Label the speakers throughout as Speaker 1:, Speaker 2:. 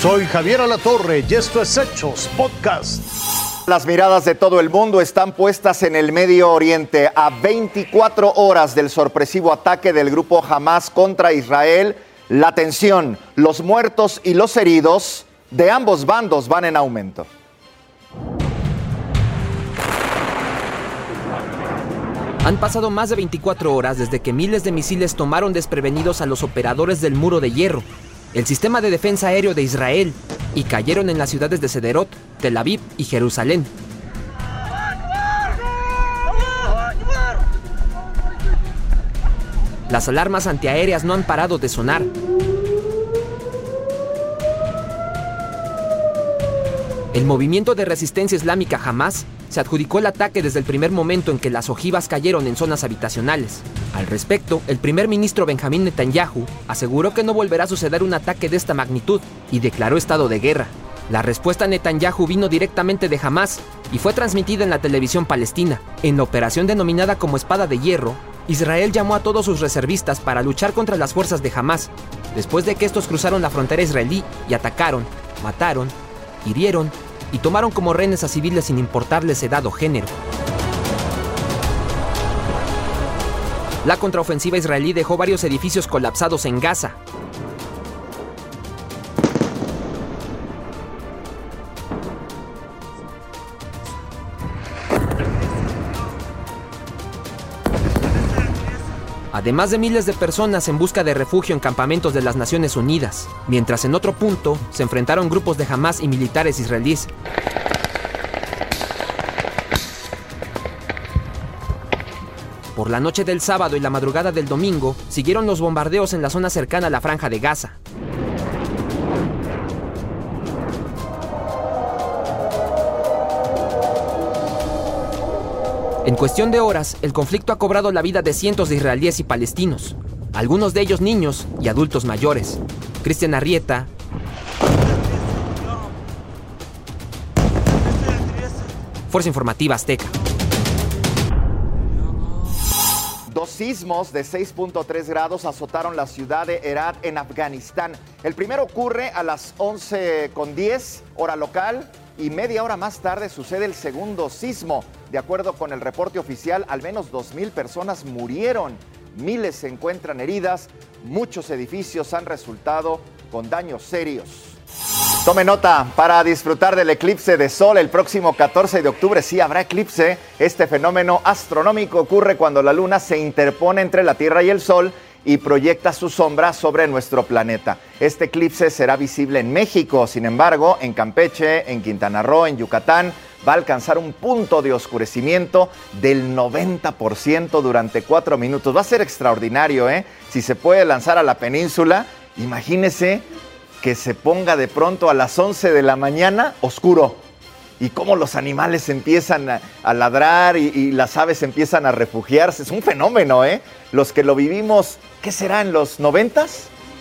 Speaker 1: Soy Javier Alatorre y esto es Hechos Podcast.
Speaker 2: Las miradas de todo el mundo están puestas en el Medio Oriente a 24 horas del sorpresivo ataque del grupo Hamas contra Israel. La tensión, los muertos y los heridos de ambos bandos van en aumento.
Speaker 3: Han pasado más de 24 horas desde que miles de misiles tomaron desprevenidos a los operadores del muro de hierro el sistema de defensa aéreo de Israel y cayeron en las ciudades de Sederot, Tel Aviv y Jerusalén. Las alarmas antiaéreas no han parado de sonar. El movimiento de resistencia islámica Hamas se adjudicó el ataque desde el primer momento en que las ojivas cayeron en zonas habitacionales. Al respecto, el primer ministro Benjamín Netanyahu aseguró que no volverá a suceder un ataque de esta magnitud y declaró estado de guerra. La respuesta a Netanyahu vino directamente de Hamas y fue transmitida en la televisión palestina. En la operación denominada como Espada de Hierro, Israel llamó a todos sus reservistas para luchar contra las fuerzas de Hamas, después de que estos cruzaron la frontera israelí y atacaron, mataron, hirieron y tomaron como rehenes a civiles sin importarles edad o género. La contraofensiva israelí dejó varios edificios colapsados en Gaza. Además de miles de personas en busca de refugio en campamentos de las Naciones Unidas, mientras en otro punto se enfrentaron grupos de Hamas y militares israelíes. Por la noche del sábado y la madrugada del domingo, siguieron los bombardeos en la zona cercana a la franja de Gaza. En cuestión de horas, el conflicto ha cobrado la vida de cientos de israelíes y palestinos, algunos de ellos niños y adultos mayores. Cristian Arrieta. Fuerza Informativa Azteca.
Speaker 2: Dos sismos de 6.3 grados azotaron la ciudad de Herat en Afganistán. El primero ocurre a las 11.10 hora local y media hora más tarde sucede el segundo sismo. De acuerdo con el reporte oficial, al menos 2.000 personas murieron, miles se encuentran heridas, muchos edificios han resultado con daños serios. Tome nota, para disfrutar del eclipse de sol el próximo 14 de octubre sí habrá eclipse. Este fenómeno astronómico ocurre cuando la luna se interpone entre la Tierra y el Sol y proyecta su sombra sobre nuestro planeta. Este eclipse será visible en México, sin embargo, en Campeche, en Quintana Roo, en Yucatán, va a alcanzar un punto de oscurecimiento del 90% durante cuatro minutos. Va a ser extraordinario, ¿eh? Si se puede lanzar a la península, imagínese que se ponga de pronto a las 11 de la mañana oscuro y cómo los animales empiezan a, ladrar y, las aves empiezan a refugiarse. Es un fenómeno, ¿eh? Los que lo vivimos, ¿qué será? ¿En los 90?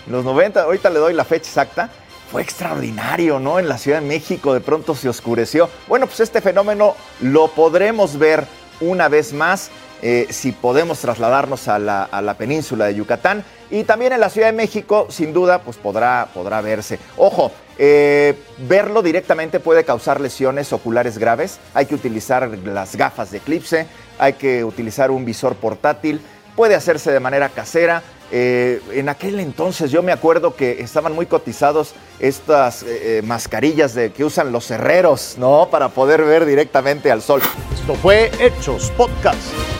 Speaker 2: los 90, ahorita le doy la fecha exacta. Fue extraordinario, ¿no? En la Ciudad de México de pronto se oscureció. Bueno, pues este fenómeno lo podremos ver una vez más eh, si podemos trasladarnos a la, península de Yucatán. Y también en la Ciudad de México, sin duda, pues podrá, podrá verse. Ojo, eh, verlo directamente puede causar lesiones oculares graves. Hay que utilizar las gafas de eclipse, hay que utilizar un visor portátil, puede hacerse de manera casera. Eh, en aquel entonces yo me acuerdo que estaban muy cotizados estas mascarillas de, que usan los herreros, ¿no? Para poder ver directamente al sol.
Speaker 1: Esto fue Hechos Podcast.